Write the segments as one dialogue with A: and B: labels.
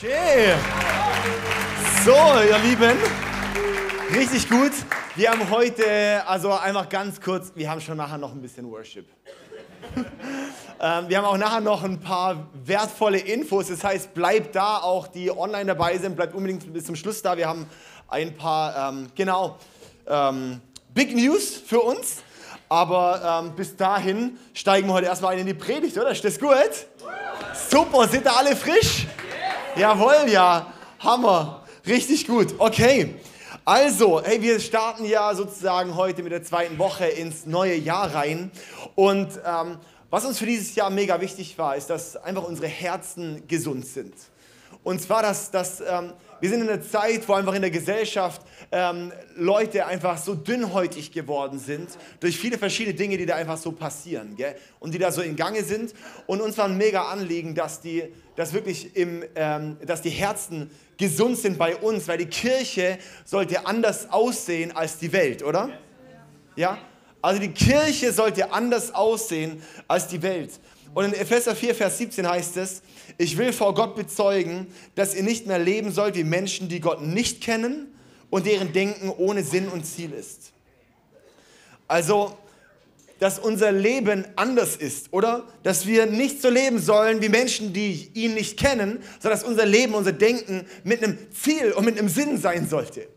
A: Schön. So, ihr Lieben, richtig gut. Wir haben heute, also einfach ganz kurz, wir haben schon nachher noch ein bisschen Worship. Ähm, wir haben auch nachher noch ein paar wertvolle Infos. Das heißt, bleibt da, auch die online dabei sind, bleibt unbedingt bis zum Schluss da. Wir haben ein paar, ähm, genau, ähm, Big News für uns. Aber ähm, bis dahin steigen wir heute erstmal ein in die Predigt, oder? Ist das gut? Super, sind da alle frisch? Jawohl, ja. Hammer. Richtig gut. Okay. Also, hey, wir starten ja sozusagen heute mit der zweiten Woche ins neue Jahr rein. Und ähm, was uns für dieses Jahr mega wichtig war, ist, dass einfach unsere Herzen gesund sind. Und zwar, dass, dass ähm, wir sind in einer Zeit, wo einfach in der Gesellschaft ähm, Leute einfach so dünnhäutig geworden sind durch viele verschiedene Dinge, die da einfach so passieren gell? und die da so in Gange sind. Und uns war ein mega Anliegen, dass, die, dass wirklich im, ähm, dass die Herzen gesund sind bei uns, weil die Kirche sollte anders aussehen als die Welt, oder? Ja? Also die Kirche sollte anders aussehen als die Welt. Und in Epheser 4, Vers 17 heißt es, ich will vor Gott bezeugen, dass ihr nicht mehr leben sollt wie Menschen, die Gott nicht kennen und deren Denken ohne Sinn und Ziel ist. Also, dass unser Leben anders ist, oder? Dass wir nicht so leben sollen wie Menschen, die ihn nicht kennen, sondern dass unser Leben, unser Denken mit einem Ziel und mit einem Sinn sein sollte.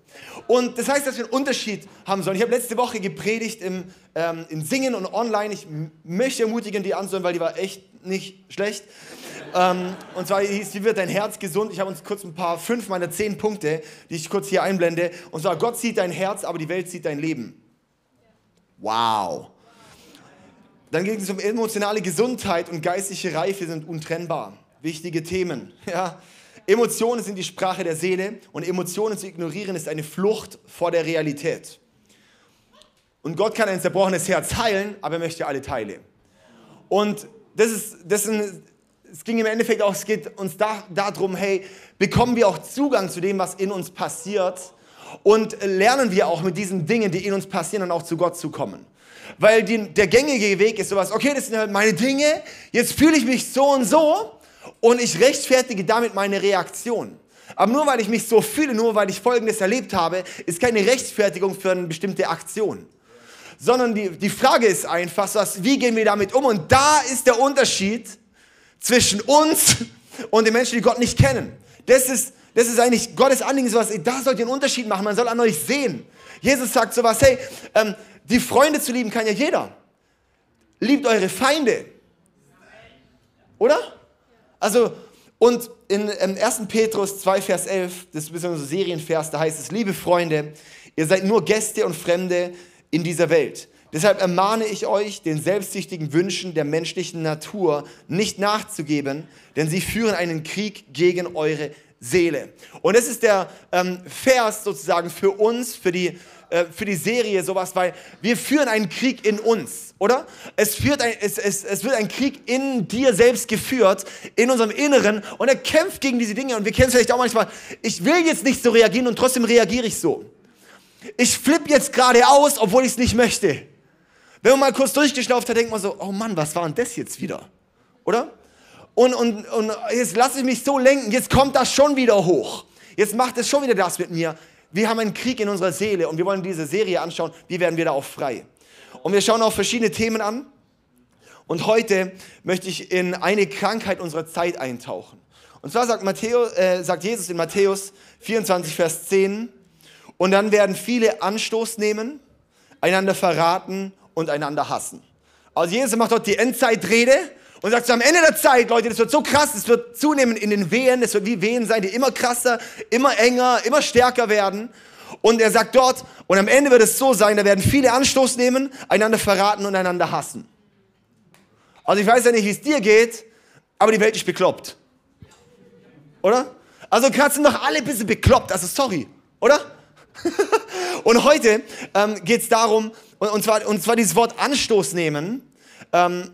A: Und das heißt, dass wir einen Unterschied haben sollen. Ich habe letzte Woche gepredigt im, ähm, in Singen und online. Ich möchte ermutigen, die anzuhören, weil die war echt nicht schlecht. Ähm, und zwar hieß, wie wird dein Herz gesund? Ich habe uns kurz ein paar, fünf meiner zehn Punkte, die ich kurz hier einblende. Und zwar, Gott sieht dein Herz, aber die Welt sieht dein Leben. Wow. Dann ging es um emotionale Gesundheit und geistliche Reife sind untrennbar. Wichtige Themen. Ja. Emotionen sind die Sprache der Seele und Emotionen zu ignorieren ist eine Flucht vor der Realität. Und Gott kann ein zerbrochenes Herz heilen, aber er möchte alle Teile. Und das ist, das ist es ging im Endeffekt auch, es geht uns da, darum, hey, bekommen wir auch Zugang zu dem, was in uns passiert und lernen wir auch mit diesen Dingen, die in uns passieren, dann auch zu Gott zu kommen. Weil die, der gängige Weg ist sowas, okay, das sind halt meine Dinge, jetzt fühle ich mich so und so und ich rechtfertige damit meine Reaktion. Aber nur weil ich mich so fühle, nur weil ich Folgendes erlebt habe, ist keine Rechtfertigung für eine bestimmte Aktion. Sondern die, die Frage ist einfach, was, wie gehen wir damit um? Und da ist der Unterschied zwischen uns und den Menschen, die Gott nicht kennen. Das ist, das ist eigentlich Gottes Anliegen, sowas, da sollt ihr einen Unterschied machen, man soll an euch sehen. Jesus sagt sowas, hey, ähm, die Freunde zu lieben kann ja jeder. Liebt eure Feinde. Oder? Also, und in ähm, 1. Petrus 2, Vers 11, das ist ein Serienvers, da heißt es, liebe Freunde, ihr seid nur Gäste und Fremde in dieser Welt. Deshalb ermahne ich euch, den selbstsüchtigen Wünschen der menschlichen Natur nicht nachzugeben, denn sie führen einen Krieg gegen eure Seele. Und das ist der ähm, Vers sozusagen für uns, für die, äh, für die Serie sowas, weil wir führen einen Krieg in uns, oder? Es, führt ein, es, es, es wird ein Krieg in dir selbst geführt, in unserem Inneren und er kämpft gegen diese Dinge und wir kennen es vielleicht auch manchmal, ich will jetzt nicht so reagieren und trotzdem reagiere ich so. Ich flippe jetzt gerade aus, obwohl ich es nicht möchte. Wenn man mal kurz durchgeschlauft hat, denkt man so, oh Mann, was war denn das jetzt wieder? Oder? Und, und, und jetzt lasse ich mich so lenken, jetzt kommt das schon wieder hoch. Jetzt macht es schon wieder das mit mir. Wir haben einen Krieg in unserer Seele und wir wollen diese Serie anschauen, wie werden wir da auch frei. Und wir schauen auch verschiedene Themen an. Und heute möchte ich in eine Krankheit unserer Zeit eintauchen. Und zwar sagt, Matthäus, äh, sagt Jesus in Matthäus 24, Vers 10, und dann werden viele Anstoß nehmen, einander verraten und einander hassen. Also Jesus macht dort die Endzeitrede und sagt am Ende der Zeit, Leute, das wird so krass, es wird zunehmen in den Wehen, es wird wie Wehen sein, die immer krasser, immer enger, immer stärker werden. Und er sagt dort, und am Ende wird es so sein, da werden viele Anstoß nehmen, einander verraten und einander hassen. Also ich weiß ja nicht, wie es dir geht, aber die Welt ist bekloppt. Oder? Also gerade sind doch alle ein bisschen bekloppt, also sorry, oder? und heute ähm, geht es darum, und, und, zwar, und zwar dieses Wort Anstoß nehmen. Ähm,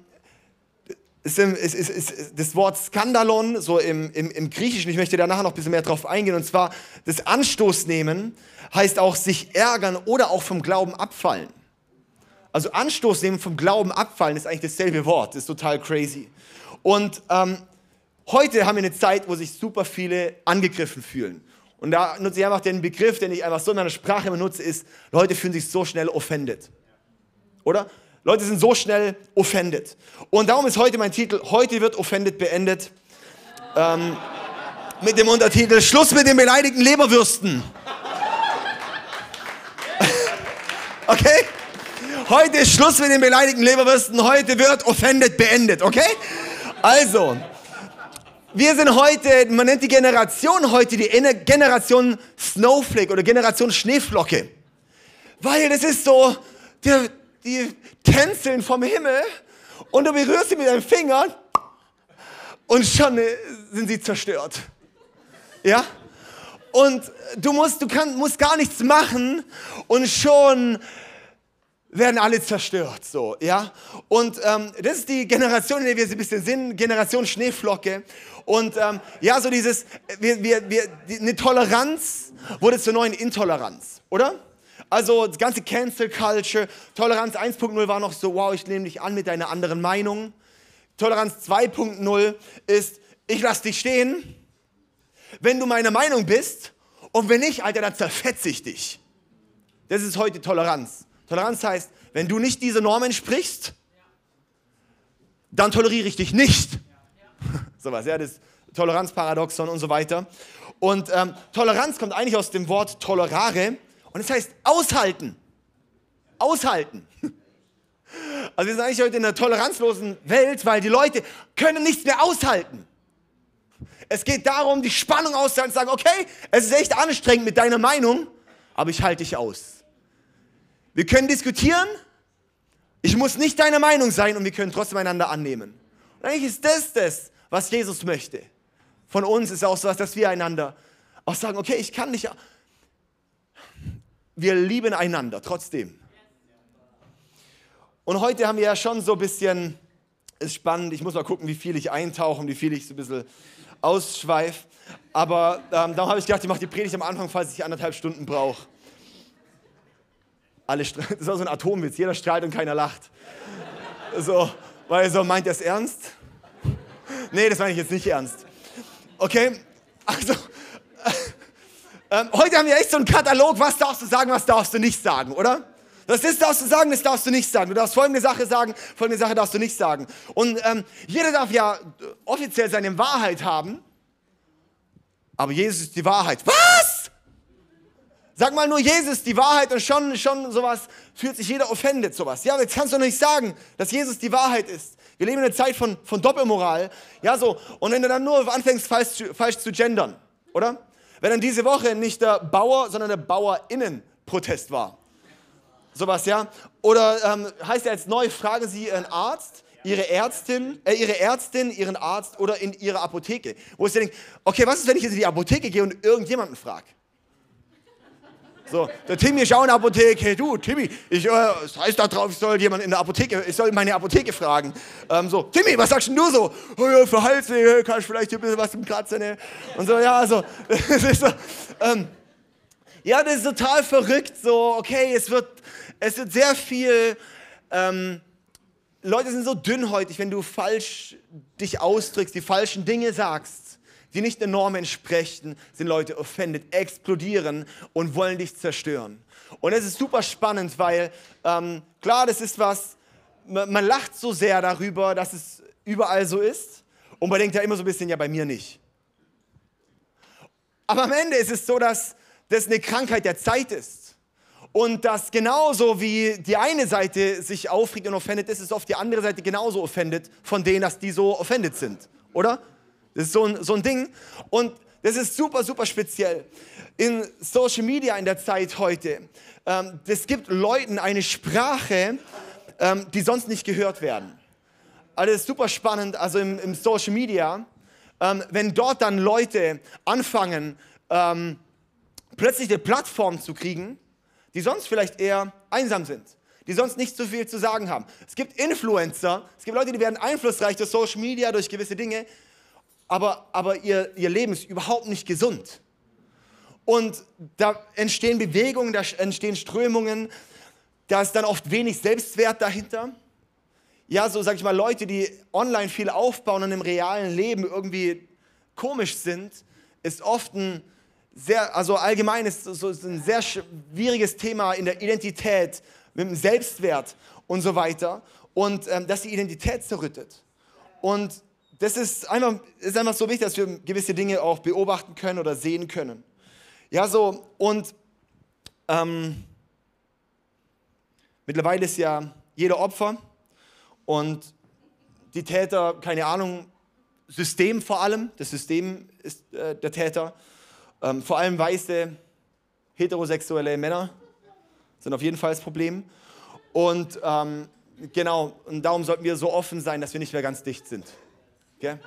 A: ist, ist, ist, ist, das Wort Skandalon, so im, im, im Griechischen, ich möchte da nachher noch ein bisschen mehr drauf eingehen, und zwar das Anstoß nehmen heißt auch sich ärgern oder auch vom Glauben abfallen. Also Anstoß nehmen vom Glauben abfallen ist eigentlich dasselbe Wort, das ist total crazy. Und ähm, heute haben wir eine Zeit, wo sich super viele angegriffen fühlen. Und da nutze ich einfach den Begriff, den ich einfach so in meiner Sprache benutze, ist, Leute fühlen sich so schnell offended. Oder? Leute sind so schnell offended. Und darum ist heute mein Titel, heute wird offended beendet. Ähm, mit dem Untertitel Schluss mit den beleidigten Leberwürsten. Okay? Heute ist Schluss mit den beleidigten Leberwürsten. Heute wird offended beendet. Okay? Also, wir sind heute, man nennt die Generation heute die Generation Snowflake oder Generation Schneeflocke. Weil das ist so, die, die tänzeln vom Himmel und du berührst sie mit deinen Fingern und schon äh, sind sie zerstört. Ja? Und du musst, du kann, musst gar nichts machen und schon werden alle zerstört, so, ja. Und ähm, das ist die Generation, in der wir so ein bisschen sind, Generation Schneeflocke. Und ähm, ja, so dieses, wir, wir, wir, eine Toleranz wurde zur neuen Intoleranz, oder? Also das ganze Cancel Culture, Toleranz 1.0 war noch so, wow, ich nehme dich an mit deiner anderen Meinung. Toleranz 2.0 ist, ich lass dich stehen, wenn du meine Meinung bist und wenn nicht, Alter, dann zerfetze ich dich. Das ist heute Toleranz. Toleranz heißt, wenn du nicht diese Norm entsprichst, dann toleriere ich dich nicht. Sowas, ja, das Toleranzparadoxon und so weiter. Und ähm, Toleranz kommt eigentlich aus dem Wort tolerare und das heißt aushalten. Aushalten. Also wir sind eigentlich heute in einer toleranzlosen Welt, weil die Leute können nichts mehr aushalten. Es geht darum, die Spannung auszuhalten und zu sagen, okay, es ist echt anstrengend mit deiner Meinung, aber ich halte dich aus. Wir können diskutieren. Ich muss nicht deiner Meinung sein und wir können trotzdem einander annehmen. Und eigentlich ist das das, was Jesus möchte. Von uns ist auch so, dass wir einander auch sagen, okay, ich kann nicht. Wir lieben einander trotzdem. Und heute haben wir ja schon so ein bisschen, ist spannend, ich muss mal gucken, wie viel ich eintauche und wie viel ich so ein bisschen ausschweife. Aber ähm, darum habe ich gedacht, ich mache die Predigt am Anfang, falls ich anderthalb Stunden brauche. Alle, das war so ein Atomwitz, jeder strahlt und keiner lacht. So, weil so, meint er es ernst? Nee, das meine ich jetzt nicht ernst. Okay, also, äh, heute haben wir echt so einen Katalog, was darfst du sagen, was darfst du nicht sagen, oder? Das ist darfst du sagen, das darfst du nicht sagen. Du darfst folgende Sache sagen, folgende Sache darfst du nicht sagen. Und ähm, jeder darf ja offiziell seine Wahrheit haben, aber Jesus ist die Wahrheit. Was? Sag mal nur Jesus die Wahrheit und schon, schon sowas fühlt sich jeder offended, sowas. Ja, jetzt kannst du nicht sagen, dass Jesus die Wahrheit ist. Wir leben in einer Zeit von, von Doppelmoral. Ja, so. Und wenn du dann nur anfängst, falsch falsch zu gendern, oder? Wenn dann diese Woche nicht der Bauer, sondern der Bauerinnenprotest war. Sowas, ja? Oder ähm, heißt ja jetzt neu, fragen Sie Ihren Arzt, Ihre Ärztin, äh, Ihre Ärztin, Ihren Arzt oder in Ihrer Apotheke. Wo ich denke, okay, was ist, wenn ich jetzt in die Apotheke gehe und irgendjemanden frage? So, der Timmy ist auch in der Apotheke. Hey, du, Timmy, ich, äh, das heißt da drauf, ich soll jemand in der Apotheke, ich soll meine Apotheke fragen. Ähm, so, Timmy, was sagst denn du so? Oh, ja, für Halsweh, kannst du vielleicht ein bisschen was zum Kratzen, ne? Und so, ja, so, das ist so, ähm, ja, das ist total verrückt, so, okay, es wird, es wird sehr viel, ähm, Leute sind so dünnhäutig, wenn du falsch dich ausdrückst, die falschen Dinge sagst die nicht der Norm entsprechen, sind Leute offended, explodieren und wollen dich zerstören. Und es ist super spannend, weil ähm, klar, das ist was, man, man lacht so sehr darüber, dass es überall so ist und man denkt ja immer so ein bisschen, ja, bei mir nicht. Aber am Ende ist es so, dass das eine Krankheit der Zeit ist. Und dass genauso wie die eine Seite sich aufregt und offendet ist, ist oft die andere Seite genauso offendet von denen, dass die so offendet sind. Oder? Das ist so ein, so ein Ding. Und das ist super, super speziell. In Social Media in der Zeit heute, ähm, das gibt Leuten eine Sprache, ähm, die sonst nicht gehört werden. Also das ist super spannend, also im, im Social Media, ähm, wenn dort dann Leute anfangen, ähm, plötzlich eine Plattform zu kriegen, die sonst vielleicht eher einsam sind, die sonst nicht so viel zu sagen haben. Es gibt Influencer, es gibt Leute, die werden einflussreich durch Social Media, durch gewisse Dinge, aber, aber ihr, ihr Leben ist überhaupt nicht gesund. Und da entstehen Bewegungen, da entstehen Strömungen, da ist dann oft wenig Selbstwert dahinter. ja, so sag ich mal, Leute, die online viel aufbauen und im realen Leben irgendwie komisch sind, ist oft ein sehr, also allgemein ist so ein sehr schwieriges Thema in der Identität, mit dem Selbstwert und so weiter. Und ähm, dass die Identität zerrüttet. Und das ist einfach, ist einfach so wichtig, dass wir gewisse Dinge auch beobachten können oder sehen können. Ja, so, und ähm, mittlerweile ist ja jeder Opfer und die Täter, keine Ahnung, System vor allem, das System ist äh, der Täter, ähm, vor allem weiße, heterosexuelle Männer sind auf jeden Fall das Problem. Und ähm, genau, und darum sollten wir so offen sein, dass wir nicht mehr ganz dicht sind. Okay?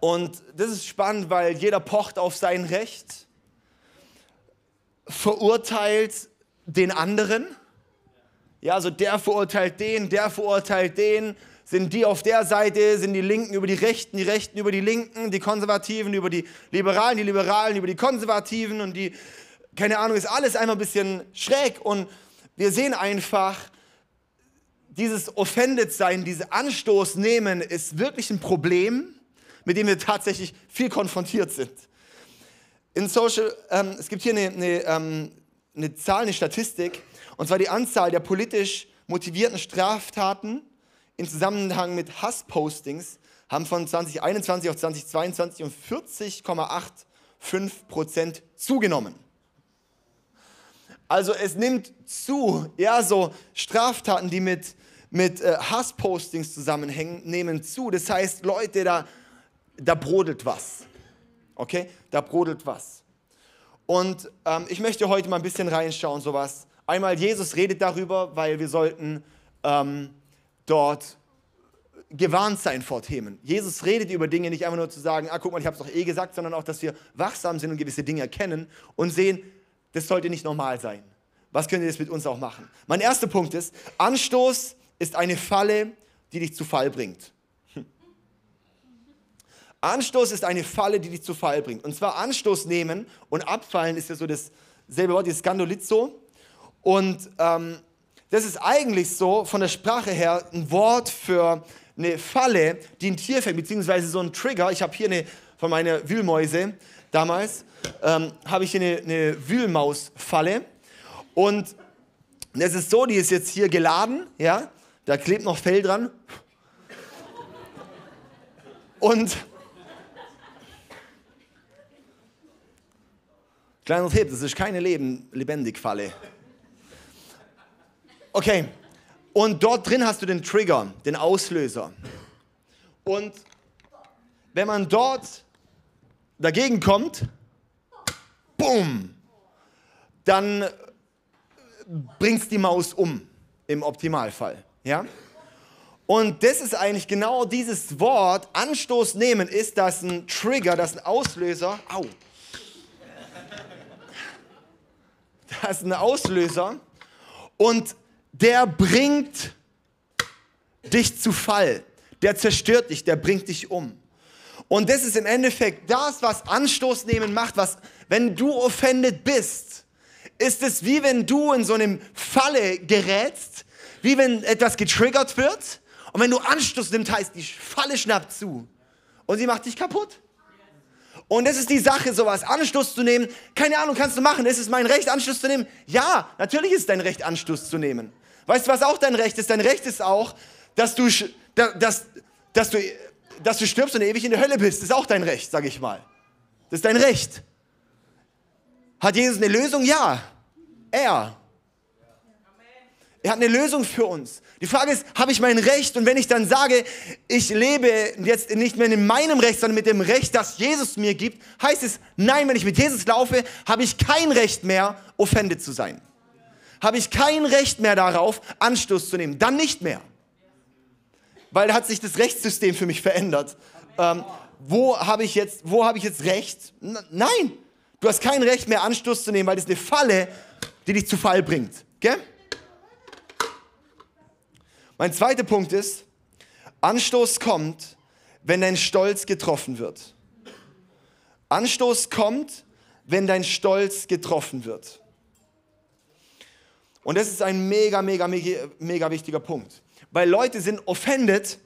A: Und das ist spannend, weil jeder pocht auf sein Recht, verurteilt den anderen. Ja, also der verurteilt den, der verurteilt den. Sind die auf der Seite, sind die Linken über die Rechten, die Rechten über die Linken, die Konservativen über die Liberalen, die Liberalen über die Konservativen und die, keine Ahnung, ist alles einmal ein bisschen schräg. Und wir sehen einfach, dieses Offended sein, dieses Anstoß nehmen, ist wirklich ein Problem, mit dem wir tatsächlich viel konfrontiert sind. In Social, ähm, es gibt hier eine, eine, ähm, eine Zahl, eine Statistik, und zwar die Anzahl der politisch motivierten Straftaten im Zusammenhang mit Hasspostings haben von 2021 auf 2022 um 40,85 Prozent zugenommen. Also es nimmt zu, ja, so Straftaten, die mit mit äh, Hasspostings zusammenhängen, nehmen zu. Das heißt, Leute, da, da brodelt was. Okay? Da brodelt was. Und ähm, ich möchte heute mal ein bisschen reinschauen, sowas. Einmal, Jesus redet darüber, weil wir sollten ähm, dort gewarnt sein vor Themen. Jesus redet über Dinge, nicht einfach nur zu sagen, ah, guck mal, ich habe es doch eh gesagt, sondern auch, dass wir wachsam sind und gewisse Dinge erkennen und sehen, das sollte nicht normal sein. Was könnt ihr jetzt mit uns auch machen? Mein erster Punkt ist, Anstoß ist eine Falle, die dich zu Fall bringt. Anstoß ist eine Falle, die dich zu Fall bringt. Und zwar Anstoß nehmen und abfallen ist ja so dasselbe Wort, die Skandolizo. Und ähm, das ist eigentlich so von der Sprache her ein Wort für eine Falle, die ein Tier fängt, beziehungsweise so ein Trigger. Ich habe hier eine von meiner Wühlmäuse damals, ähm, habe ich hier eine, eine Wühlmausfalle. Und es ist so, die ist jetzt hier geladen, ja, da klebt noch Fell dran. Und kleiner Tipp, das ist keine Leben, Lebendig-Falle. Okay, und dort drin hast du den Trigger, den Auslöser. Und wenn man dort dagegen kommt, bumm, dann bringt die Maus um, im Optimalfall. Ja? Und das ist eigentlich genau dieses Wort, Anstoß nehmen, ist das ein Trigger, das ein Auslöser. Au. Das ist ein Auslöser. Und der bringt dich zu Fall. Der zerstört dich, der bringt dich um. Und das ist im Endeffekt das, was Anstoß nehmen macht, was, wenn du offended bist, ist es wie wenn du in so einem Falle gerätst, wie wenn etwas getriggert wird und wenn du Anstoß nimmst, heißt, die Falle schnappt zu und sie macht dich kaputt. Und das ist die Sache, sowas Anstoß zu nehmen. Keine Ahnung, kannst du machen. Ist es mein Recht, Anstoß zu nehmen? Ja, natürlich ist dein Recht, Anstoß zu nehmen. Weißt du, was auch dein Recht ist? Dein Recht ist auch, dass du, dass, dass du, dass du stirbst und ewig in der Hölle bist. Ist auch dein Recht, sage ich mal. Das ist dein Recht. Hat Jesus eine Lösung? Ja. Er. Er hat eine Lösung für uns. Die Frage ist, habe ich mein Recht? Und wenn ich dann sage, ich lebe jetzt nicht mehr in meinem Recht, sondern mit dem Recht, das Jesus mir gibt, heißt es, nein, wenn ich mit Jesus laufe, habe ich kein Recht mehr, offended zu sein. Habe ich kein Recht mehr darauf, Anstoß zu nehmen. Dann nicht mehr. Weil da hat sich das Rechtssystem für mich verändert. Ähm, wo habe ich, jetzt, hab ich jetzt Recht? N nein, du hast kein Recht mehr, Anstoß zu nehmen, weil das ist eine Falle, die dich zu Fall bringt. Gell? Mein zweiter Punkt ist, Anstoß kommt, wenn dein Stolz getroffen wird. Anstoß kommt, wenn dein Stolz getroffen wird. Und das ist ein mega, mega, mega, mega wichtiger Punkt. Weil Leute sind offended,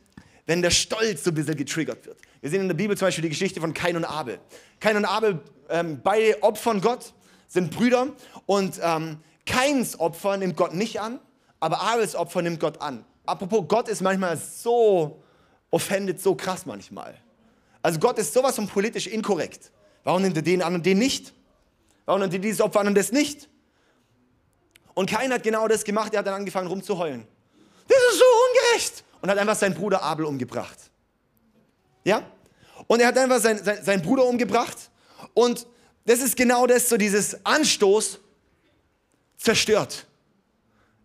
A: wenn der Stolz so ein bisschen getriggert wird. Wir sehen in der Bibel zum Beispiel die Geschichte von Kain und Abel. Kain und Abel, ähm, beide opfern Gott, sind Brüder und ähm, Kains Opfer nimmt Gott nicht an, aber Abels Opfer nimmt Gott an. Apropos, Gott ist manchmal so offended, so krass manchmal. Also Gott ist sowas von politisch inkorrekt. Warum nimmt er den an und den nicht? Warum nimmt er dieses Opfer an und das nicht? Und Kain hat genau das gemacht, er hat dann angefangen rumzuheulen. Das ist so ungerecht. Und hat einfach seinen Bruder Abel umgebracht. Ja? Und er hat einfach sein, sein, seinen Bruder umgebracht. Und das ist genau das, so dieses Anstoß zerstört.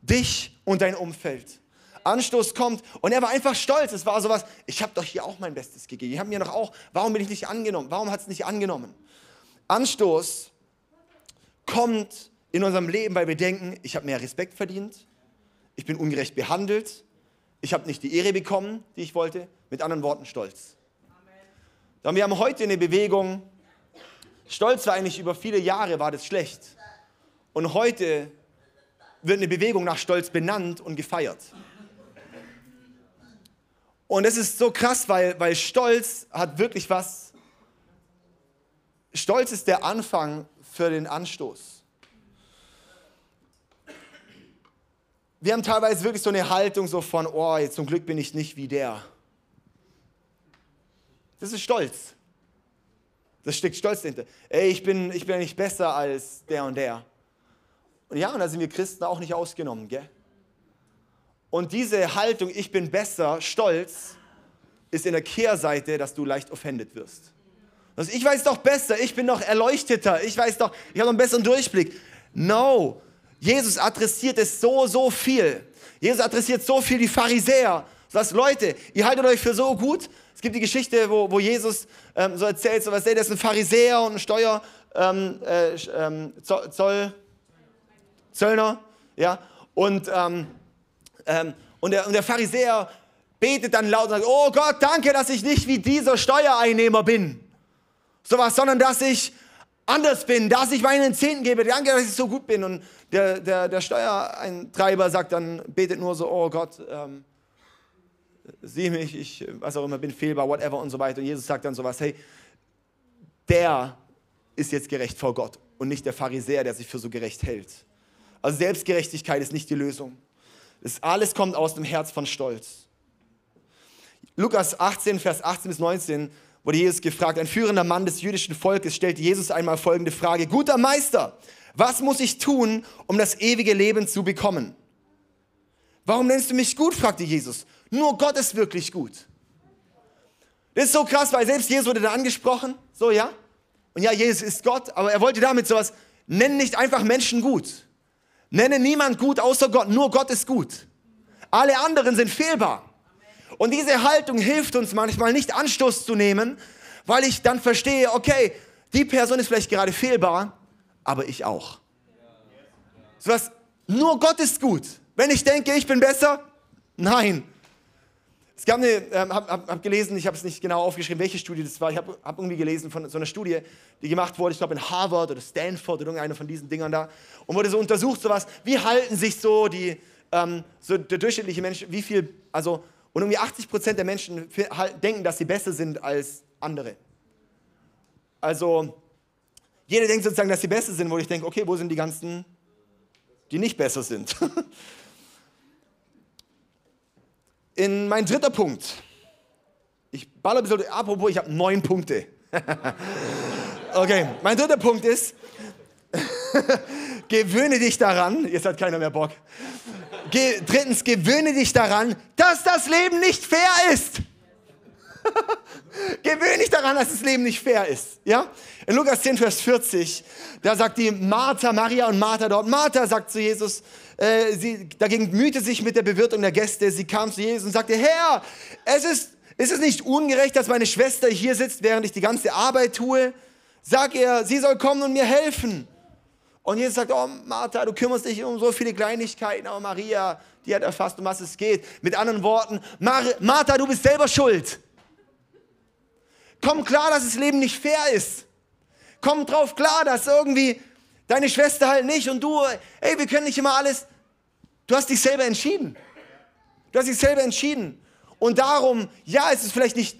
A: Dich und dein Umfeld. Anstoß kommt und er war einfach stolz. Es war sowas, ich habe doch hier auch mein Bestes gegeben. Die haben mir doch auch, warum bin ich nicht angenommen? Warum hat es nicht angenommen? Anstoß kommt in unserem Leben, weil wir denken, ich habe mehr Respekt verdient, ich bin ungerecht behandelt, ich habe nicht die Ehre bekommen, die ich wollte. Mit anderen Worten, Stolz. Amen. Wir haben heute eine Bewegung, Stolz war eigentlich über viele Jahre, war das schlecht. Und heute wird eine Bewegung nach Stolz benannt und gefeiert. Und es ist so krass, weil, weil Stolz hat wirklich was. Stolz ist der Anfang für den Anstoß. Wir haben teilweise wirklich so eine Haltung so von, oh, zum Glück bin ich nicht wie der. Das ist Stolz. Das steckt Stolz dahinter. Ey, ich bin, ich bin nicht besser als der und der. Und ja, und da sind wir Christen auch nicht ausgenommen, gell? Und diese Haltung, ich bin besser, stolz, ist in der Kehrseite, dass du leicht offended wirst. Also ich weiß doch besser, ich bin noch erleuchteter, ich weiß doch, ich habe einen besseren Durchblick. No, Jesus adressiert es so, so viel. Jesus adressiert so viel die Pharisäer. Sagt, Leute, ihr haltet euch für so gut. Es gibt die Geschichte, wo, wo Jesus ähm, so erzählt, so was, der ist ein Pharisäer und ein Steuer, ähm, äh, ähm, Zoll, Zöllner, ja, und ähm, ähm, und, der, und der Pharisäer betet dann laut und sagt, oh Gott, danke, dass ich nicht wie dieser Steuereinnehmer bin. Sowas, sondern dass ich anders bin, dass ich meinen Zehnten gebe. Danke, dass ich so gut bin. Und der, der, der Steuereintreiber sagt dann, betet nur so, oh Gott, ähm, sieh mich, ich, was auch immer, bin fehlbar, whatever und so weiter. Und Jesus sagt dann sowas, hey, der ist jetzt gerecht vor Gott und nicht der Pharisäer, der sich für so gerecht hält. Also Selbstgerechtigkeit ist nicht die Lösung. Das alles kommt aus dem Herz von Stolz. Lukas 18, Vers 18 bis 19 wurde Jesus gefragt. Ein führender Mann des jüdischen Volkes stellte Jesus einmal folgende Frage. Guter Meister, was muss ich tun, um das ewige Leben zu bekommen? Warum nennst du mich gut? fragte Jesus. Nur Gott ist wirklich gut. Das ist so krass, weil selbst Jesus wurde da angesprochen. So, ja? Und ja, Jesus ist Gott, aber er wollte damit sowas, nenn nicht einfach Menschen gut. Nenne niemand gut außer Gott, nur Gott ist gut. Alle anderen sind fehlbar. Und diese Haltung hilft uns manchmal nicht Anstoß zu nehmen, weil ich dann verstehe, okay, die Person ist vielleicht gerade fehlbar, aber ich auch. So was, nur Gott ist gut. Wenn ich denke, ich bin besser, nein. Es gab eine, ähm, hab, hab, hab gelesen, ich habe es nicht genau aufgeschrieben, welche Studie das war. Ich habe hab irgendwie gelesen von so einer Studie, die gemacht wurde, ich glaube in Harvard oder Stanford oder irgendeiner von diesen Dingern da. Und wurde so untersucht, sowas, wie halten sich so die, ähm, so der durchschnittliche Mensch, wie viel, also, und irgendwie 80 Prozent der Menschen denken, dass sie besser sind als andere. Also, jeder denkt sozusagen, dass sie besser sind, wo ich denke, okay, wo sind die ganzen, die nicht besser sind? In mein dritter Punkt. Ich baller ein bisschen, apropos, ich habe neun Punkte. okay, mein dritter Punkt ist, gewöhne dich daran, jetzt hat keiner mehr Bock. Ge drittens, gewöhne dich daran, dass das Leben nicht fair ist. gewöhne dich daran, dass das Leben nicht fair ist. Ja? In Lukas 10, Vers 40, da sagt die Martha, Maria und Martha dort, Martha sagt zu Jesus, äh, sie dagegen mühte sich mit der Bewirtung der Gäste. Sie kam zu Jesus und sagte, Herr, es ist, ist es nicht ungerecht, dass meine Schwester hier sitzt, während ich die ganze Arbeit tue? Sag ihr, sie soll kommen und mir helfen. Und Jesus sagt, oh Martha, du kümmerst dich um so viele Kleinigkeiten, aber Maria, die hat erfasst, um was es geht. Mit anderen Worten, Mar Martha, du bist selber schuld. Komm klar, dass das Leben nicht fair ist. Komm drauf klar, dass irgendwie deine Schwester halt nicht und du, ey, wir können nicht immer alles Du hast dich selber entschieden. Du hast dich selber entschieden. Und darum, ja, es ist vielleicht nicht.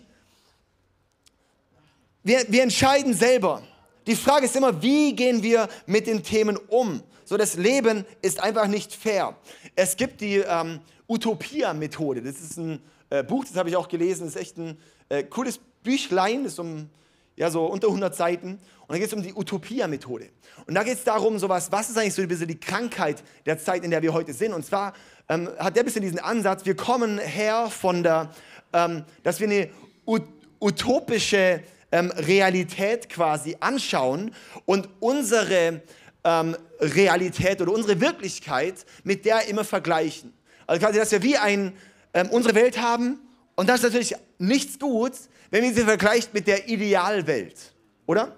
A: Wir, wir entscheiden selber. Die Frage ist immer, wie gehen wir mit den Themen um? So, das Leben ist einfach nicht fair. Es gibt die ähm, Utopia-Methode. Das ist ein äh, Buch, das habe ich auch gelesen. Das ist echt ein äh, cooles Büchlein, das ist um, ja, so unter 100 Seiten. Und da geht es um die Utopia-Methode. Und da geht es darum, sowas, was ist eigentlich so ein bisschen die Krankheit der Zeit, in der wir heute sind? Und zwar ähm, hat der ein bisschen diesen Ansatz, wir kommen her von der, ähm, dass wir eine ut utopische ähm, Realität quasi anschauen und unsere ähm, Realität oder unsere Wirklichkeit mit der immer vergleichen. Also quasi, dass wir wie ein, ähm, unsere Welt haben und das ist natürlich nichts gut, wenn man sie vergleicht mit der Idealwelt, oder?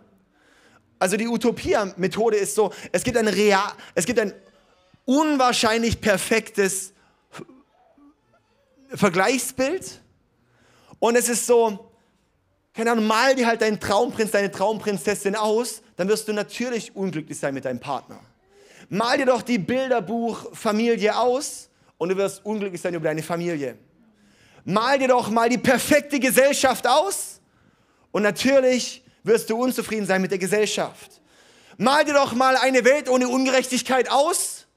A: Also die Utopia-Methode ist so, es gibt ein, real, es gibt ein unwahrscheinlich perfektes Vergleichsbild und es ist so, keine Ahnung, mal dir halt deinen Traumprinz, deine Traumprinzessin aus, dann wirst du natürlich unglücklich sein mit deinem Partner. Mal dir doch die Bilderbuch Familie aus und du wirst unglücklich sein über deine Familie. Mal dir doch mal die perfekte Gesellschaft aus und natürlich wirst du unzufrieden sein mit der Gesellschaft. Mal dir doch mal eine Welt ohne Ungerechtigkeit aus.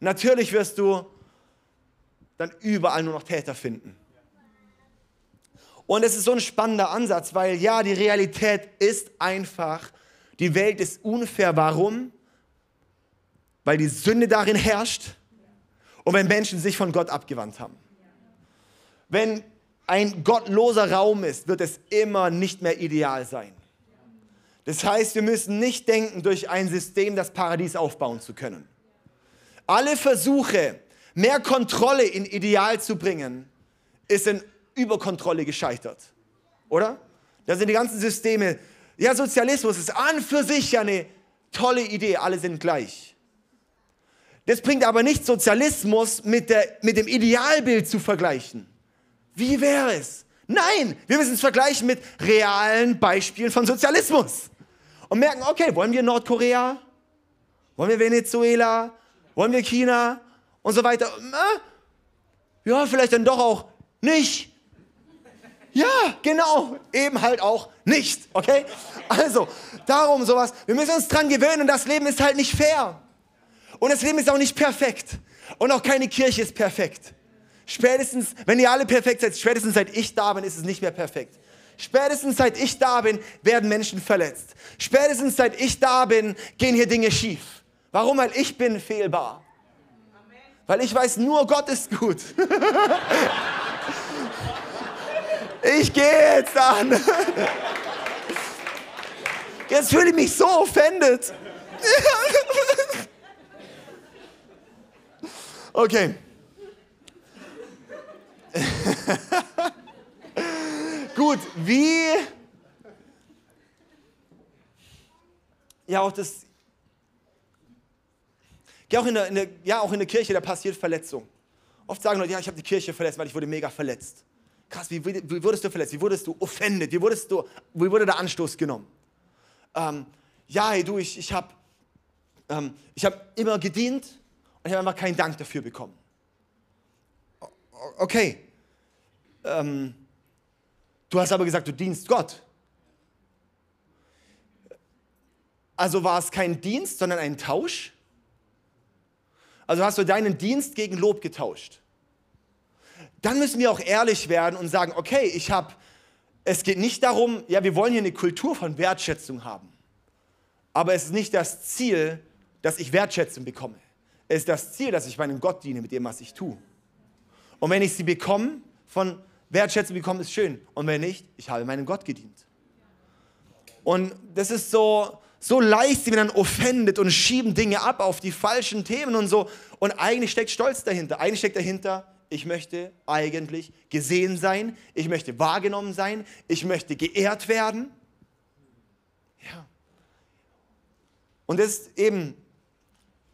A: Natürlich wirst du dann überall nur noch Täter finden. Und es ist so ein spannender Ansatz, weil ja, die Realität ist einfach, die Welt ist unfair. Warum? Weil die Sünde darin herrscht und wenn Menschen sich von Gott abgewandt haben. Wenn ein gottloser Raum ist, wird es immer nicht mehr ideal sein. Das heißt, wir müssen nicht denken, durch ein System das Paradies aufbauen zu können. Alle Versuche, mehr Kontrolle in Ideal zu bringen, ist in Überkontrolle gescheitert. Oder? Da sind die ganzen Systeme. Ja, Sozialismus ist an für sich ja eine tolle Idee, alle sind gleich. Das bringt aber nicht Sozialismus mit, der, mit dem Idealbild zu vergleichen. Wie wäre es? Nein, wir müssen es vergleichen mit realen Beispielen von Sozialismus. Und merken, okay, wollen wir Nordkorea? Wollen wir Venezuela? Wollen wir China? Und so weiter. Ja, vielleicht dann doch auch nicht. Ja, genau, eben halt auch nicht, okay? Also, darum sowas, wir müssen uns dran gewöhnen und das Leben ist halt nicht fair. Und das Leben ist auch nicht perfekt. Und auch keine Kirche ist perfekt. Spätestens, wenn ihr alle perfekt seid, spätestens seit ich da bin, ist es nicht mehr perfekt. Spätestens seit ich da bin, werden Menschen verletzt. Spätestens seit ich da bin, gehen hier Dinge schief. Warum? Weil ich bin fehlbar. Weil ich weiß, nur Gott ist gut. Ich gehe jetzt an. Jetzt fühle ich mich so offended. Okay. Gut, wie. Ja, auch das. Ja, auch in der, in der, ja, auch in der Kirche, da passiert Verletzung. Oft sagen Leute, ja, ich habe die Kirche verletzt, weil ich wurde mega verletzt krass, wie, wie wurdest du verletzt? Wie wurdest du offended? Wie, wurdest du, wie wurde der Anstoß genommen? Ähm, ja, hey, du, ich, ich habe ähm, hab immer gedient und ich habe einfach keinen Dank dafür bekommen. Okay. Ähm, du hast aber gesagt, du dienst Gott. Also war es kein Dienst, sondern ein Tausch? Also hast du deinen Dienst gegen Lob getauscht? dann müssen wir auch ehrlich werden und sagen, okay, ich habe, es geht nicht darum, ja, wir wollen hier eine Kultur von Wertschätzung haben. Aber es ist nicht das Ziel, dass ich Wertschätzung bekomme. Es ist das Ziel, dass ich meinem Gott diene mit dem, was ich tue. Und wenn ich sie bekomme, von Wertschätzung bekomme, ist schön. Und wenn nicht, ich habe meinem Gott gedient. Und das ist so, so leicht, sie werden dann offended und schieben Dinge ab auf die falschen Themen und so. Und eigentlich steckt Stolz dahinter. Eigentlich steckt dahinter, ich möchte eigentlich gesehen sein, ich möchte wahrgenommen sein, ich möchte geehrt werden. Ja. Und das ist eben,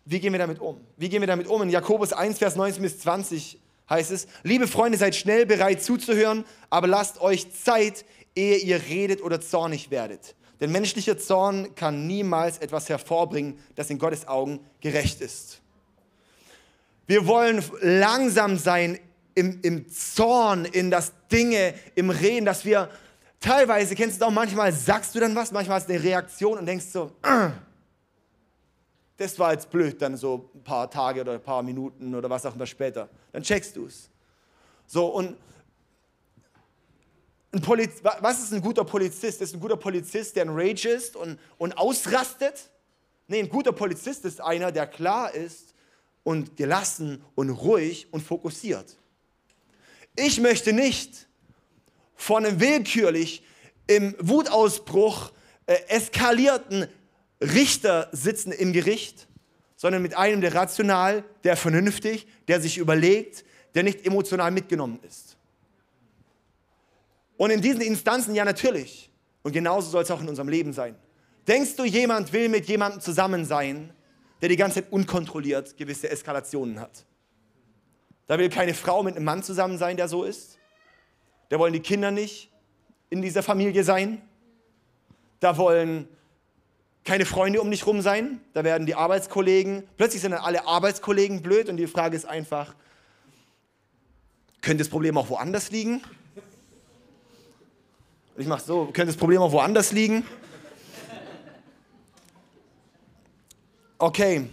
A: wie gehen wir damit um? Wie gehen wir damit um? In Jakobus 1, Vers 19 bis 20 heißt es, liebe Freunde, seid schnell bereit zuzuhören, aber lasst euch Zeit, ehe ihr redet oder zornig werdet. Denn menschlicher Zorn kann niemals etwas hervorbringen, das in Gottes Augen gerecht ist. Wir wollen langsam sein im, im Zorn, in das Dinge, im Reden, dass wir teilweise, kennst du auch, manchmal sagst du dann was, manchmal hast du eine Reaktion und denkst so, äh, das war jetzt blöd, dann so ein paar Tage oder ein paar Minuten oder was auch immer später. Dann checkst du es. So, und was ist ein guter Polizist? Ist ein guter Polizist, der ein Rage ist und, und ausrastet? Nee, ein guter Polizist ist einer, der klar ist und gelassen und ruhig und fokussiert. Ich möchte nicht von einem willkürlich im Wutausbruch äh, eskalierten Richter sitzen im Gericht, sondern mit einem, der rational, der vernünftig, der sich überlegt, der nicht emotional mitgenommen ist. Und in diesen Instanzen ja natürlich. Und genauso soll es auch in unserem Leben sein. Denkst du, jemand will mit jemandem zusammen sein, der die ganze Zeit unkontrolliert gewisse Eskalationen hat? Da will keine Frau mit einem Mann zusammen sein, der so ist. Da wollen die Kinder nicht in dieser Familie sein. Da wollen keine Freunde um dich rum sein. Da werden die Arbeitskollegen, plötzlich sind dann alle Arbeitskollegen blöd und die Frage ist einfach, könnte das Problem auch woanders liegen? Ich mache so, könnte das Problem auch woanders liegen? Okay.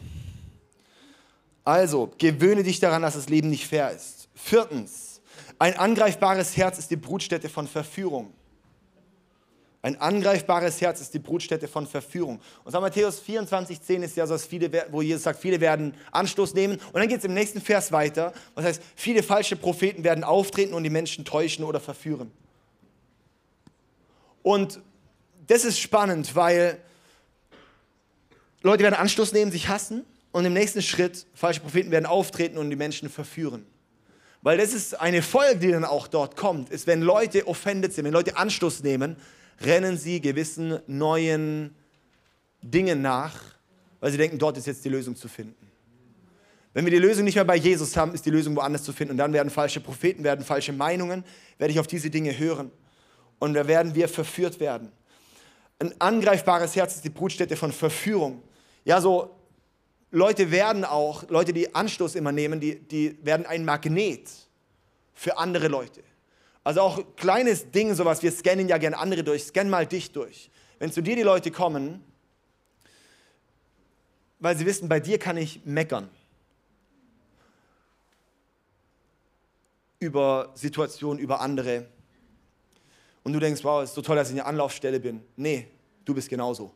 A: Also, gewöhne dich daran, dass das Leben nicht fair ist. Viertens, ein angreifbares Herz ist die Brutstätte von Verführung. Ein angreifbares Herz ist die Brutstätte von Verführung. Und so Matthäus 24, 10 ist ja so, viele, wo Jesus sagt, viele werden Anstoß nehmen. Und dann geht es im nächsten Vers weiter. Was heißt, viele falsche Propheten werden auftreten und die Menschen täuschen oder verführen. Und das ist spannend, weil Leute werden Anstoß nehmen, sich hassen und im nächsten Schritt falsche Propheten werden auftreten und die Menschen verführen. Weil das ist eine Folge, die dann auch dort kommt, ist, wenn Leute offended sind, wenn Leute Anstoß nehmen, rennen sie gewissen neuen Dingen nach, weil sie denken, dort ist jetzt die Lösung zu finden. Wenn wir die Lösung nicht mehr bei Jesus haben, ist die Lösung woanders zu finden. Und dann werden falsche Propheten, werden falsche Meinungen, werde ich auf diese Dinge hören. Und da werden wir verführt werden. Ein angreifbares Herz ist die Brutstätte von Verführung. Ja, so Leute werden auch, Leute, die Anstoß immer nehmen, die, die werden ein Magnet für andere Leute. Also auch kleines Ding, sowas, wir scannen ja gerne andere durch, scan mal dich durch. Wenn zu dir die Leute kommen, weil sie wissen, bei dir kann ich meckern. Über Situationen, über andere. Und du denkst, wow, ist so toll, dass ich eine Anlaufstelle bin. Nee, du bist genauso.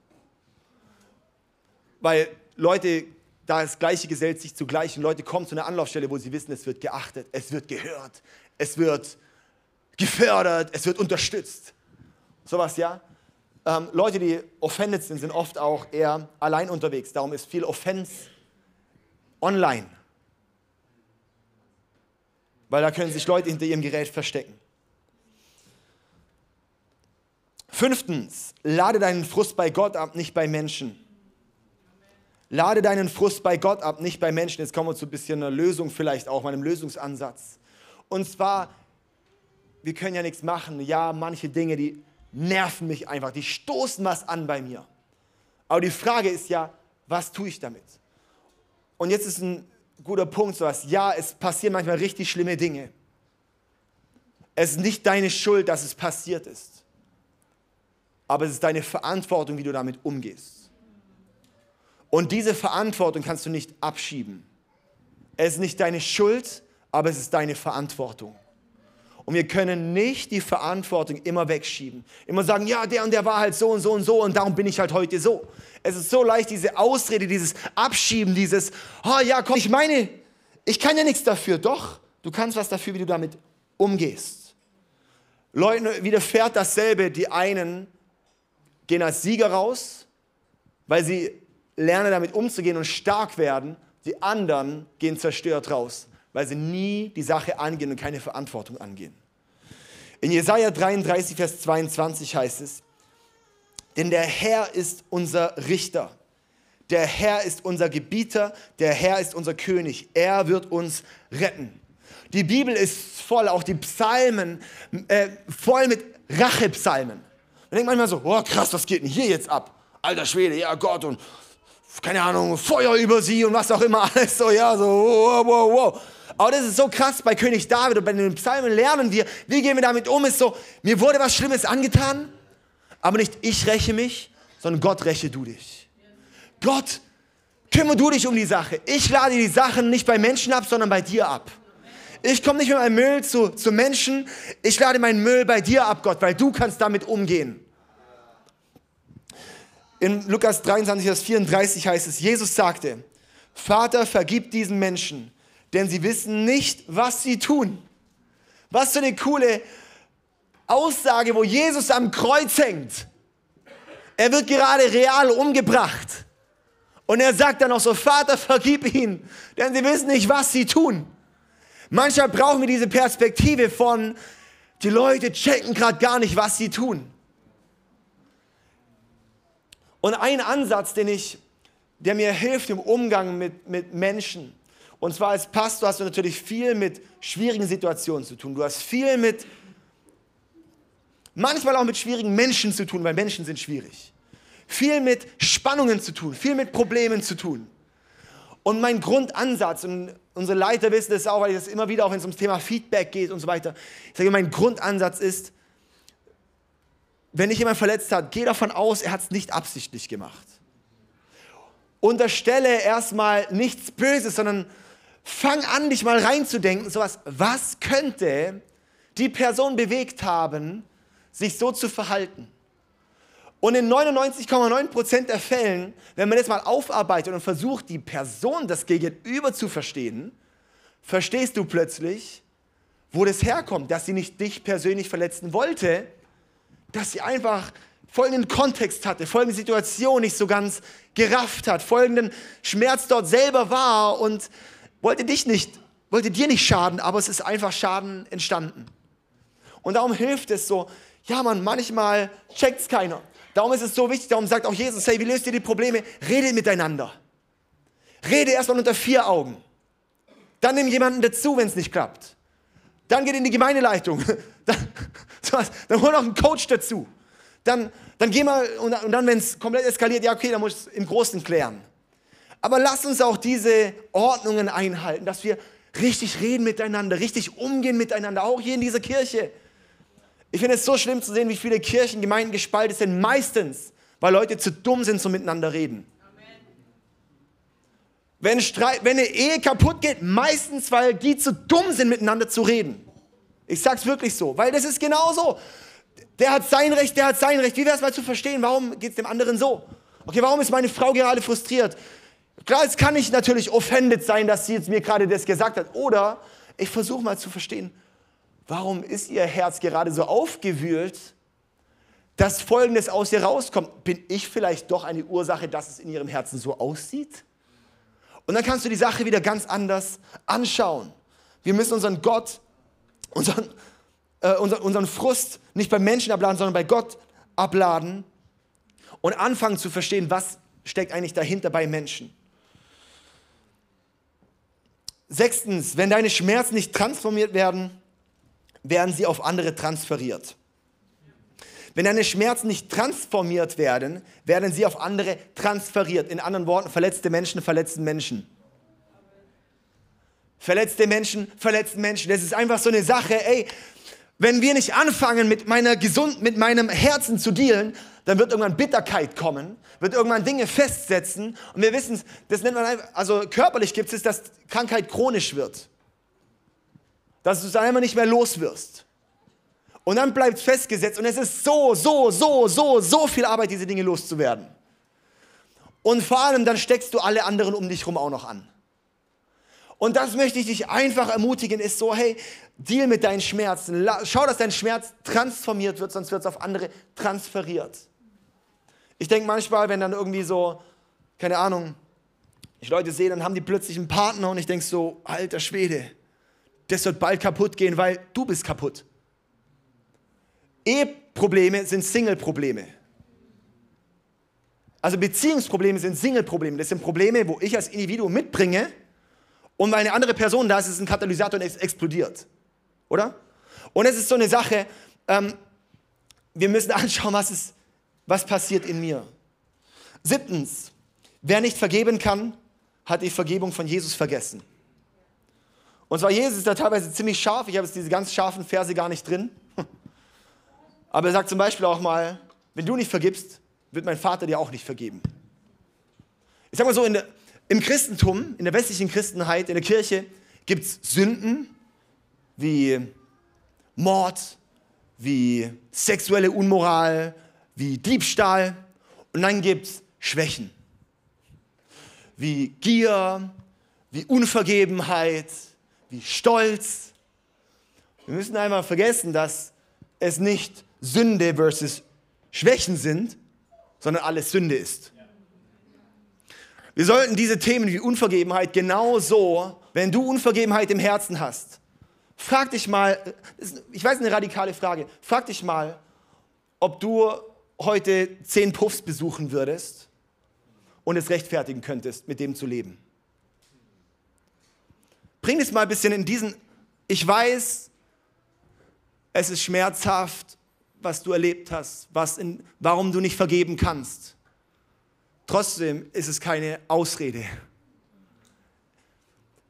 A: Weil Leute da das Gleiche gesellt sich zugleich und Leute kommen zu einer Anlaufstelle, wo sie wissen, es wird geachtet, es wird gehört, es wird gefördert, es wird unterstützt. Sowas, ja? Ähm, Leute, die offended sind, sind oft auch eher allein unterwegs. Darum ist viel Offense online. Weil da können sich Leute hinter ihrem Gerät verstecken. Fünftens, lade deinen Frust bei Gott ab, nicht bei Menschen. Lade deinen Frust bei Gott ab, nicht bei Menschen. Jetzt kommen wir zu ein bisschen einer Lösung vielleicht auch, meinem Lösungsansatz. Und zwar, wir können ja nichts machen. Ja, manche Dinge, die nerven mich einfach, die stoßen was an bei mir. Aber die Frage ist ja, was tue ich damit? Und jetzt ist ein guter Punkt, so was. Ja, es passieren manchmal richtig schlimme Dinge. Es ist nicht deine Schuld, dass es passiert ist. Aber es ist deine Verantwortung, wie du damit umgehst. Und diese Verantwortung kannst du nicht abschieben. Es ist nicht deine Schuld, aber es ist deine Verantwortung. Und wir können nicht die Verantwortung immer wegschieben. Immer sagen, ja, der und der war halt so und so und so und darum bin ich halt heute so. Es ist so leicht, diese Ausrede, dieses Abschieben, dieses, oh ja, komm, ich meine, ich kann ja nichts dafür. Doch, du kannst was dafür, wie du damit umgehst. Leuten widerfährt dasselbe. Die einen gehen als Sieger raus, weil sie lerne damit umzugehen und stark werden. Die anderen gehen zerstört raus, weil sie nie die Sache angehen und keine Verantwortung angehen. In Jesaja 33, Vers 22 heißt es, denn der Herr ist unser Richter. Der Herr ist unser Gebieter, der Herr ist unser König. Er wird uns retten. Die Bibel ist voll, auch die Psalmen, äh, voll mit Rachepsalmen. Man denkt manchmal so, oh krass, was geht denn hier jetzt ab? Alter Schwede, ja Gott, und keine Ahnung, Feuer über sie und was auch immer alles so, ja, so, wow, wow, wow. Aber das ist so krass bei König David und bei den Psalmen lernen wir, wie gehen wir damit um, ist so, mir wurde was Schlimmes angetan, aber nicht ich räche mich, sondern Gott räche du dich. Gott, kümmere du dich um die Sache. Ich lade die Sachen nicht bei Menschen ab, sondern bei dir ab. Ich komme nicht mit meinem Müll zu, zu Menschen, ich lade meinen Müll bei dir ab, Gott, weil du kannst damit umgehen. In Lukas 23, Vers 34 heißt es, Jesus sagte, Vater, vergib diesen Menschen, denn sie wissen nicht, was sie tun. Was für eine coole Aussage, wo Jesus am Kreuz hängt. Er wird gerade real umgebracht. Und er sagt dann auch so, Vater, vergib ihnen, denn sie wissen nicht, was sie tun. Manchmal brauchen wir diese Perspektive von, die Leute checken gerade gar nicht, was sie tun. Und ein Ansatz, den ich, der mir hilft im Umgang mit, mit Menschen, und zwar als Pastor hast du natürlich viel mit schwierigen Situationen zu tun. Du hast viel mit, manchmal auch mit schwierigen Menschen zu tun, weil Menschen sind schwierig. Viel mit Spannungen zu tun, viel mit Problemen zu tun. Und mein Grundansatz, und unsere Leiter wissen das auch, weil das immer wieder auch, wenn es ums Thema Feedback geht und so weiter, ich sage, mein Grundansatz ist, wenn dich jemand verletzt hat, geh davon aus, er hat es nicht absichtlich gemacht. Unterstelle erstmal nichts Böses, sondern fang an, dich mal reinzudenken, sowas, was könnte die Person bewegt haben, sich so zu verhalten? Und in 99,9% der Fällen, wenn man das mal aufarbeitet und versucht, die Person das Gegenüber zu verstehen, verstehst du plötzlich, wo das herkommt, dass sie nicht dich persönlich verletzen wollte, dass sie einfach folgenden Kontext hatte, folgende Situation nicht so ganz gerafft hat, folgenden Schmerz dort selber war und wollte dich nicht, wollte dir nicht schaden, aber es ist einfach Schaden entstanden. Und darum hilft es so, ja man, manchmal checkt es keiner. Darum ist es so wichtig, darum sagt auch Jesus, hey, wie löst ihr die Probleme? Redet miteinander. Rede erstmal unter vier Augen. Dann nimm jemanden dazu, wenn es nicht klappt. Dann geht in die Gemeindeleitung. Dann, dann hol noch einen Coach dazu. Dann, dann geh mal, und, und dann, wenn es komplett eskaliert, ja, okay, dann muss es im Großen klären. Aber lass uns auch diese Ordnungen einhalten, dass wir richtig reden miteinander, richtig umgehen miteinander, auch hier in dieser Kirche. Ich finde es so schlimm zu sehen, wie viele Kirchen, Gemeinden gespalten sind, meistens, weil Leute zu dumm sind zum Miteinander reden. Wenn, Streit, wenn eine Ehe kaputt geht, meistens, weil die zu dumm sind, miteinander zu reden. Ich sag's wirklich so, weil das ist genau so. Der hat sein Recht, der hat sein Recht. Wie wäre es mal zu verstehen, warum geht es dem anderen so? Okay, warum ist meine Frau gerade frustriert? Klar, es kann nicht natürlich offended sein, dass sie jetzt mir gerade das gesagt hat. Oder ich versuche mal zu verstehen, warum ist ihr Herz gerade so aufgewühlt, dass Folgendes aus ihr rauskommt. Bin ich vielleicht doch eine Ursache, dass es in ihrem Herzen so aussieht? Und dann kannst du die Sache wieder ganz anders anschauen. Wir müssen unseren Gott, unseren, äh, unseren, unseren Frust nicht bei Menschen abladen, sondern bei Gott abladen und anfangen zu verstehen, was steckt eigentlich dahinter bei Menschen. Sechstens, wenn deine Schmerzen nicht transformiert werden, werden sie auf andere transferiert. Wenn deine Schmerzen nicht transformiert werden, werden sie auf andere transferiert. In anderen Worten, verletzte Menschen verletzen Menschen. Verletzte Menschen verletzen Menschen. Das ist einfach so eine Sache, ey, wenn wir nicht anfangen, mit, meiner gesund, mit meinem Herzen zu dealen, dann wird irgendwann Bitterkeit kommen, wird irgendwann Dinge festsetzen. Und wir wissen, das nennt man einfach, also körperlich gibt es, dass Krankheit chronisch wird. Dass du es einmal nicht mehr los wirst. Und dann bleibt es festgesetzt und es ist so, so, so, so, so viel Arbeit, diese Dinge loszuwerden. Und vor allem dann steckst du alle anderen um dich herum auch noch an. Und das möchte ich dich einfach ermutigen, ist so, hey, deal mit deinen Schmerzen. Schau, dass dein Schmerz transformiert wird, sonst wird es auf andere transferiert. Ich denke manchmal, wenn dann irgendwie so, keine Ahnung, ich Leute sehe, dann haben die plötzlich einen Partner und ich denke so, alter Schwede, das wird bald kaputt gehen, weil du bist kaputt. Eheprobleme sind Single-Probleme. Also Beziehungsprobleme sind Single-Probleme. Das sind Probleme, wo ich als Individuum mitbringe und weil eine andere Person da ist, ist es ein Katalysator und es explodiert. Oder? Und es ist so eine Sache, ähm, wir müssen anschauen, was, ist, was passiert in mir. Siebtens, wer nicht vergeben kann, hat die Vergebung von Jesus vergessen. Und zwar Jesus ist da teilweise ziemlich scharf. Ich habe jetzt diese ganz scharfen Verse gar nicht drin. Aber er sagt zum Beispiel auch mal, wenn du nicht vergibst, wird mein Vater dir auch nicht vergeben. Ich sage mal so, in der, im Christentum, in der westlichen Christenheit, in der Kirche, gibt es Sünden wie Mord, wie sexuelle Unmoral, wie Diebstahl. Und dann gibt es Schwächen, wie Gier, wie Unvergebenheit, wie Stolz. Wir müssen einmal vergessen, dass es nicht Sünde versus Schwächen sind, sondern alles Sünde ist. Wir sollten diese Themen wie Unvergebenheit genauso, wenn du Unvergebenheit im Herzen hast, frag dich mal, ich weiß eine radikale Frage, frag dich mal, ob du heute zehn Puffs besuchen würdest und es rechtfertigen könntest, mit dem zu leben. Bring es mal ein bisschen in diesen, ich weiß, es ist schmerzhaft, was du erlebt hast, was in, warum du nicht vergeben kannst. Trotzdem ist es keine Ausrede.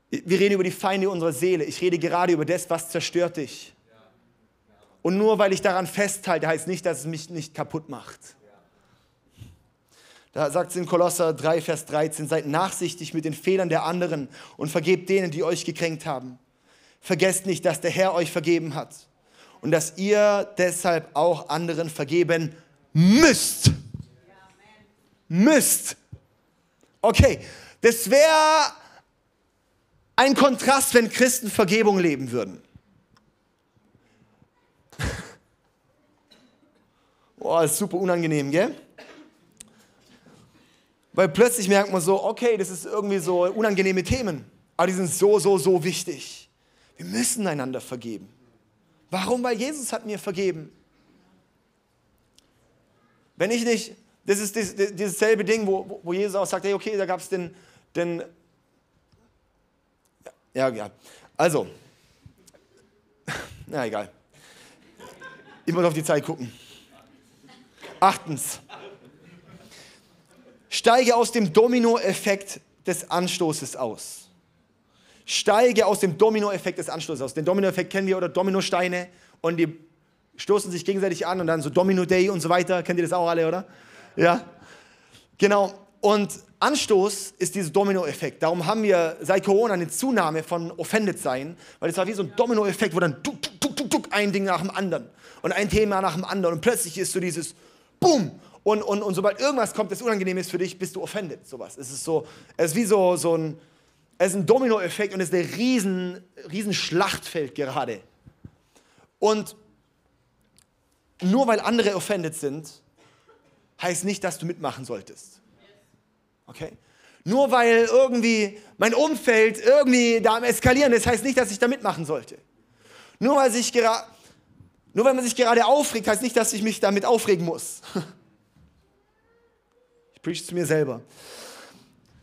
A: Wir reden über die Feinde unserer Seele. Ich rede gerade über das, was zerstört dich. Und nur weil ich daran festhalte, heißt nicht, dass es mich nicht kaputt macht. Da sagt es in Kolosser 3, Vers 13, seid nachsichtig mit den Fehlern der anderen und vergebt denen, die euch gekränkt haben. Vergesst nicht, dass der Herr euch vergeben hat und dass ihr deshalb auch anderen vergeben müsst. Müsst. Okay, das wäre ein Kontrast, wenn Christen Vergebung leben würden. Boah, ist super unangenehm, gell? Weil plötzlich merkt man so, okay, das ist irgendwie so unangenehme Themen, aber die sind so, so, so wichtig. Wir müssen einander vergeben. Warum? Weil Jesus hat mir vergeben. Wenn ich nicht, das ist dieses selbe Ding, wo, wo Jesus auch sagt, hey, okay, da gab es den, den ja, ja. Also, na egal. Ich muss auf die Zeit gucken. Achtens. Steige aus dem Dominoeffekt des Anstoßes aus. Steige aus dem Dominoeffekt des Anstoßes aus. Den Dominoeffekt kennen wir oder Dominosteine und die stoßen sich gegenseitig an und dann so Domino Day und so weiter. Kennt ihr das auch alle, oder? Ja. Genau. Und Anstoß ist dieser Dominoeffekt. Darum haben wir seit Corona eine Zunahme von Offended sein, weil es war wie so ein Dominoeffekt, wo dann tuk, tuk, tuk, tuk, ein Ding nach dem anderen und ein Thema nach dem anderen und plötzlich ist so dieses Boom und, und, und sobald irgendwas kommt, das unangenehm ist für dich, bist du offended. Sowas. Es ist so, es ist wie so, so ein, es ist ein Dominoeffekt und es ist ein riesen, riesen Schlachtfeld gerade. Und nur weil andere offended sind, heißt nicht, dass du mitmachen solltest. Okay? Nur weil irgendwie mein Umfeld irgendwie da am Eskalieren ist, heißt nicht, dass ich da mitmachen sollte. Nur weil, sich nur weil man sich gerade aufregt, heißt nicht, dass ich mich damit aufregen muss. Ich preach zu mir selber.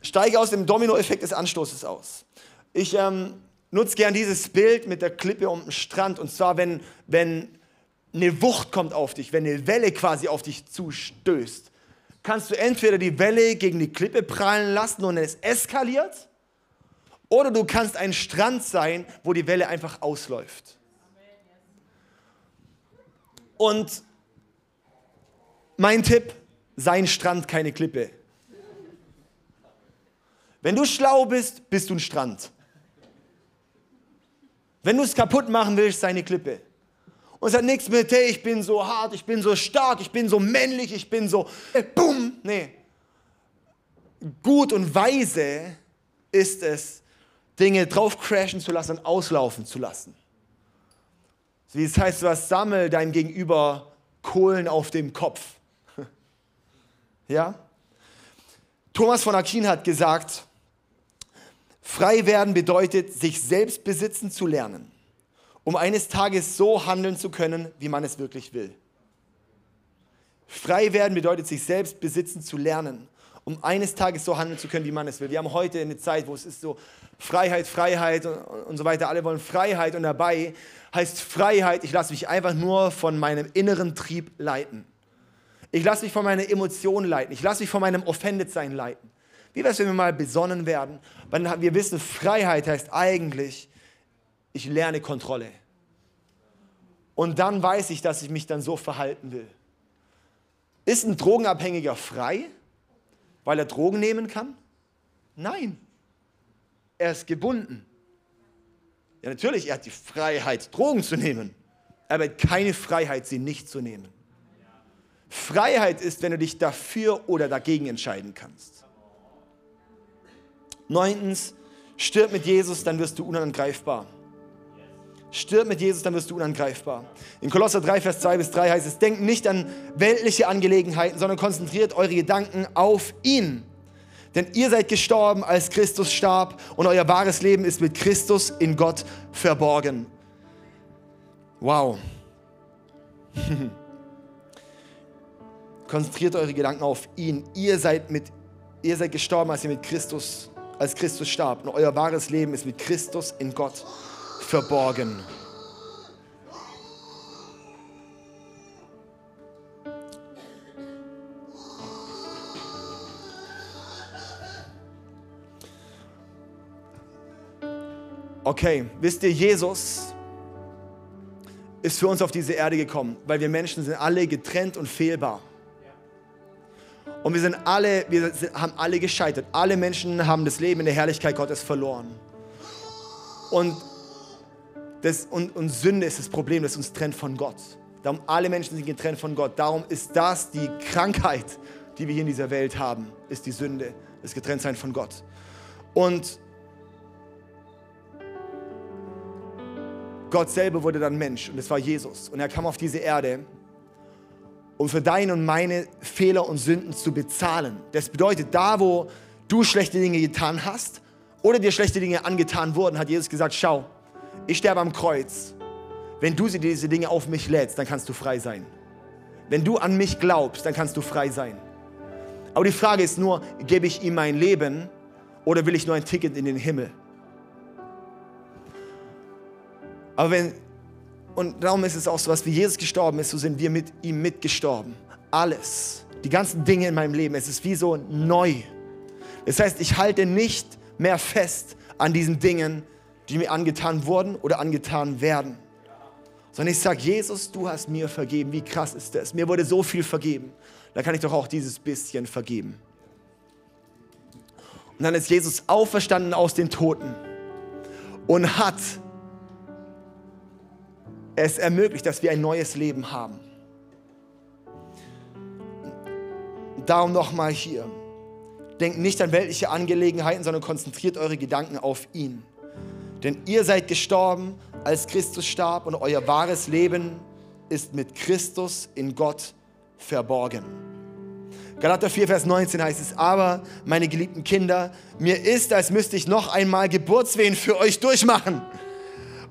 A: Steige aus dem Dominoeffekt des Anstoßes aus. Ich ähm, nutze gern dieses Bild mit der Klippe um den Strand. Und zwar, wenn, wenn eine Wucht kommt auf dich, wenn eine Welle quasi auf dich zustößt kannst du entweder die Welle gegen die Klippe prallen lassen und es eskaliert, oder du kannst ein Strand sein, wo die Welle einfach ausläuft. Und mein Tipp, sein Strand, keine Klippe. Wenn du schlau bist, bist du ein Strand. Wenn du es kaputt machen willst, sei eine Klippe. Und es hat nichts mit, hey, ich bin so hart, ich bin so stark, ich bin so männlich, ich bin so, äh, bumm. Nee. Gut und weise ist es, Dinge drauf crashen zu lassen und auslaufen zu lassen. Wie es heißt, was sammel deinem Gegenüber Kohlen auf dem Kopf. Ja? Thomas von Aquin hat gesagt, frei werden bedeutet, sich selbst besitzen zu lernen um eines Tages so handeln zu können, wie man es wirklich will. Frei werden bedeutet, sich selbst besitzen zu lernen, um eines Tages so handeln zu können, wie man es will. Wir haben heute eine Zeit, wo es ist so Freiheit, Freiheit und, und so weiter. Alle wollen Freiheit und dabei heißt Freiheit, ich lasse mich einfach nur von meinem inneren Trieb leiten. Ich lasse mich von meiner Emotion leiten. Ich lasse mich von meinem Offended-Sein leiten. Wie wäre es, wenn wir mal besonnen werden? Weil wir wissen, Freiheit heißt eigentlich, ich lerne Kontrolle. Und dann weiß ich, dass ich mich dann so verhalten will. Ist ein Drogenabhängiger frei, weil er Drogen nehmen kann? Nein. Er ist gebunden. Ja, natürlich, er hat die Freiheit, Drogen zu nehmen, aber er hat keine Freiheit, sie nicht zu nehmen. Freiheit ist, wenn du dich dafür oder dagegen entscheiden kannst. Neuntens, stirb mit Jesus, dann wirst du unangreifbar. Stirb mit Jesus, dann wirst du unangreifbar. In Kolosser 3, Vers 2 bis 3 heißt es, denkt nicht an weltliche Angelegenheiten, sondern konzentriert eure Gedanken auf ihn. Denn ihr seid gestorben, als Christus starb und euer wahres Leben ist mit Christus in Gott verborgen. Wow. Konzentriert eure Gedanken auf ihn. Ihr seid, mit, ihr seid gestorben, als ihr mit Christus, als Christus starb. Und euer wahres Leben ist mit Christus in Gott verborgen. Okay, wisst ihr, Jesus ist für uns auf diese Erde gekommen, weil wir Menschen sind alle getrennt und fehlbar. Und wir sind alle, wir haben alle gescheitert. Alle Menschen haben das Leben in der Herrlichkeit Gottes verloren. Und, das, und, und Sünde ist das Problem, das uns trennt von Gott. Darum alle Menschen sind getrennt von Gott. Darum ist das die Krankheit, die wir hier in dieser Welt haben, ist die Sünde, das Getrenntsein von Gott. Und Gott selber wurde dann Mensch und es war Jesus. Und er kam auf diese Erde um für deine und meine Fehler und Sünden zu bezahlen. Das bedeutet, da wo du schlechte Dinge getan hast oder dir schlechte Dinge angetan wurden, hat Jesus gesagt, schau, ich sterbe am Kreuz. Wenn du diese Dinge auf mich lädst, dann kannst du frei sein. Wenn du an mich glaubst, dann kannst du frei sein. Aber die Frage ist nur, gebe ich ihm mein Leben oder will ich nur ein Ticket in den Himmel? Aber wenn und darum ist es auch so, was wie Jesus gestorben ist, so sind wir mit ihm mitgestorben. Alles, die ganzen Dinge in meinem Leben, es ist wie so neu. Das heißt, ich halte nicht mehr fest an diesen Dingen, die mir angetan wurden oder angetan werden. Sondern ich sage, Jesus, du hast mir vergeben. Wie krass ist das? Mir wurde so viel vergeben. Da kann ich doch auch dieses bisschen vergeben. Und dann ist Jesus auferstanden aus den Toten und hat es ermöglicht, dass wir ein neues Leben haben. Darum nochmal hier. Denkt nicht an weltliche Angelegenheiten, sondern konzentriert eure Gedanken auf ihn. Denn ihr seid gestorben, als Christus starb und euer wahres Leben ist mit Christus in Gott verborgen. Galater 4, Vers 19 heißt es, aber meine geliebten Kinder, mir ist, als müsste ich noch einmal Geburtswehen für euch durchmachen.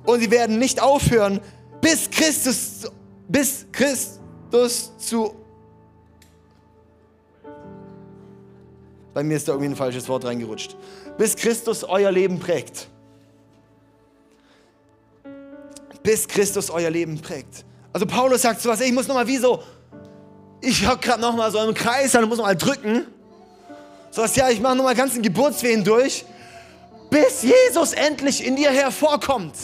A: Und sie werden nicht aufhören, bis Christus, bis Christus zu. Bei mir ist da irgendwie ein falsches Wort reingerutscht. Bis Christus euer Leben prägt. Bis Christus euer Leben prägt. Also Paulus sagt sowas, ich muss nochmal wie so, ich habe gerade nochmal so einen Kreis, dann muss nochmal drücken. So was, ja, ich mache nochmal ganzen Geburtswehen durch, bis Jesus endlich in dir hervorkommt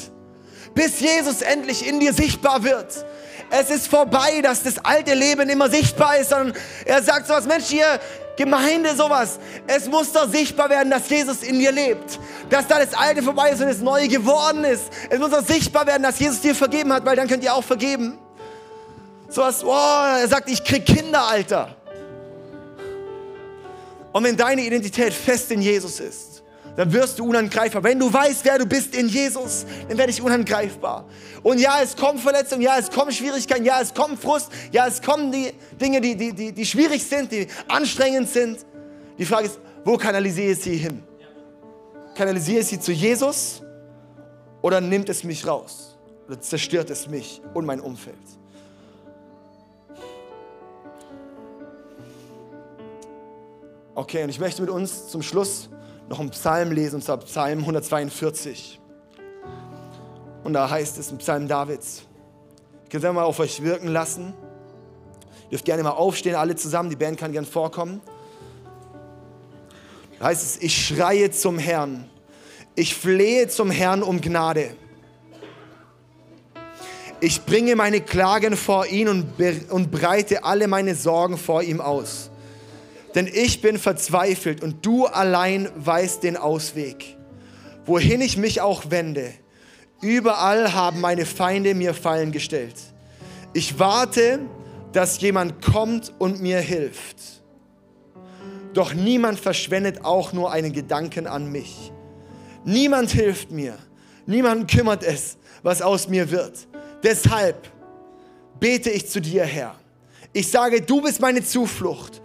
A: bis Jesus endlich in dir sichtbar wird. Es ist vorbei, dass das alte Leben immer sichtbar ist, sondern er sagt sowas, Mensch, hier, Gemeinde, sowas. Es muss doch sichtbar werden, dass Jesus in dir lebt. Dass da das Alte vorbei ist und das Neue geworden ist. Es muss doch sichtbar werden, dass Jesus dir vergeben hat, weil dann könnt ihr auch vergeben. Sowas, oh, er sagt, ich krieg Kinder, Alter. Und wenn deine Identität fest in Jesus ist, dann wirst du unangreifbar. Wenn du weißt, wer du bist in Jesus, dann werde ich unangreifbar. Und ja, es kommen Verletzungen, ja, es kommen Schwierigkeiten, ja, es kommt Frust, ja, es kommen die Dinge, die, die, die, die schwierig sind, die anstrengend sind. Die Frage ist, wo kanalisiere ich sie hin? Kanalisiere ich sie zu Jesus oder nimmt es mich raus? Oder zerstört es mich und mein Umfeld? Okay, und ich möchte mit uns zum Schluss noch einen Psalm lesen, und zwar Psalm 142. Und da heißt es, ein Psalm Davids. Ich kann es mal auf euch wirken lassen. Ihr dürft gerne mal aufstehen, alle zusammen. Die Band kann gern vorkommen. Da heißt es, ich schreie zum Herrn. Ich flehe zum Herrn um Gnade. Ich bringe meine Klagen vor ihn und, und breite alle meine Sorgen vor ihm aus. Denn ich bin verzweifelt und du allein weißt den Ausweg. Wohin ich mich auch wende, überall haben meine Feinde mir Fallen gestellt. Ich warte, dass jemand kommt und mir hilft. Doch niemand verschwendet auch nur einen Gedanken an mich. Niemand hilft mir. Niemand kümmert es, was aus mir wird. Deshalb bete ich zu dir, Herr. Ich sage, du bist meine Zuflucht.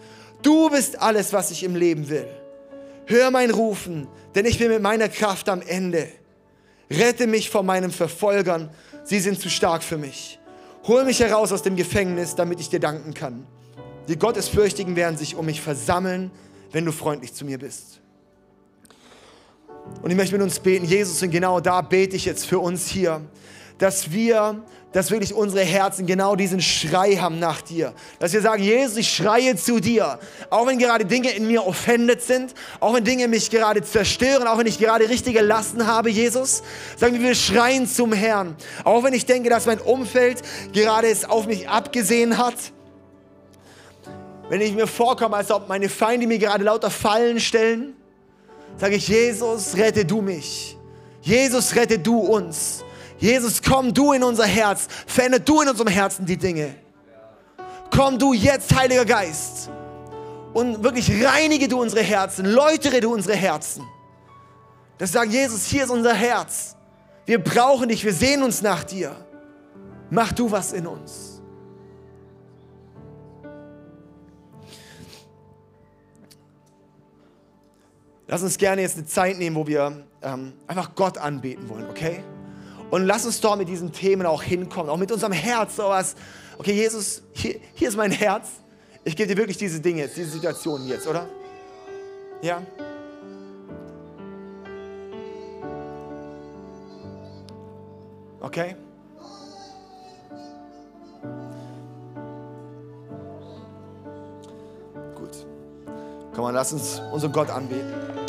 A: Du bist alles, was ich im Leben will. Hör mein Rufen, denn ich bin mit meiner Kraft am Ende. Rette mich vor meinen Verfolgern, sie sind zu stark für mich. Hol mich heraus aus dem Gefängnis, damit ich dir danken kann. Die Gottesfürchtigen werden sich um mich versammeln, wenn du freundlich zu mir bist. Und ich möchte mit uns beten, Jesus, und genau da bete ich jetzt für uns hier, dass wir, dass wirklich unsere Herzen genau diesen Schrei haben nach dir. Dass wir sagen, Jesus, ich schreie zu dir. Auch wenn gerade Dinge in mir offended sind, auch wenn Dinge mich gerade zerstören, auch wenn ich gerade richtige Lasten habe, Jesus, sagen wir, wir schreien zum Herrn. Auch wenn ich denke, dass mein Umfeld gerade es auf mich abgesehen hat. Wenn ich mir vorkomme, als ob meine Feinde mir gerade lauter Fallen stellen, sage ich, Jesus, rette du mich. Jesus, rette du uns. Jesus, komm du in unser Herz. Verändere du in unserem Herzen die Dinge. Komm du jetzt, Heiliger Geist. Und wirklich reinige du unsere Herzen. Läutere du unsere Herzen. Das sagen, Jesus, hier ist unser Herz. Wir brauchen dich. Wir sehen uns nach dir. Mach du was in uns. Lass uns gerne jetzt eine Zeit nehmen, wo wir ähm, einfach Gott anbeten wollen, okay? Und lass uns dort mit diesen Themen auch hinkommen, auch mit unserem Herz, sowas. Okay, Jesus, hier, hier ist mein Herz. Ich gebe dir wirklich diese Dinge jetzt, diese Situationen jetzt, oder? Ja? Okay? Gut. Komm mal, lass uns unseren Gott anbeten.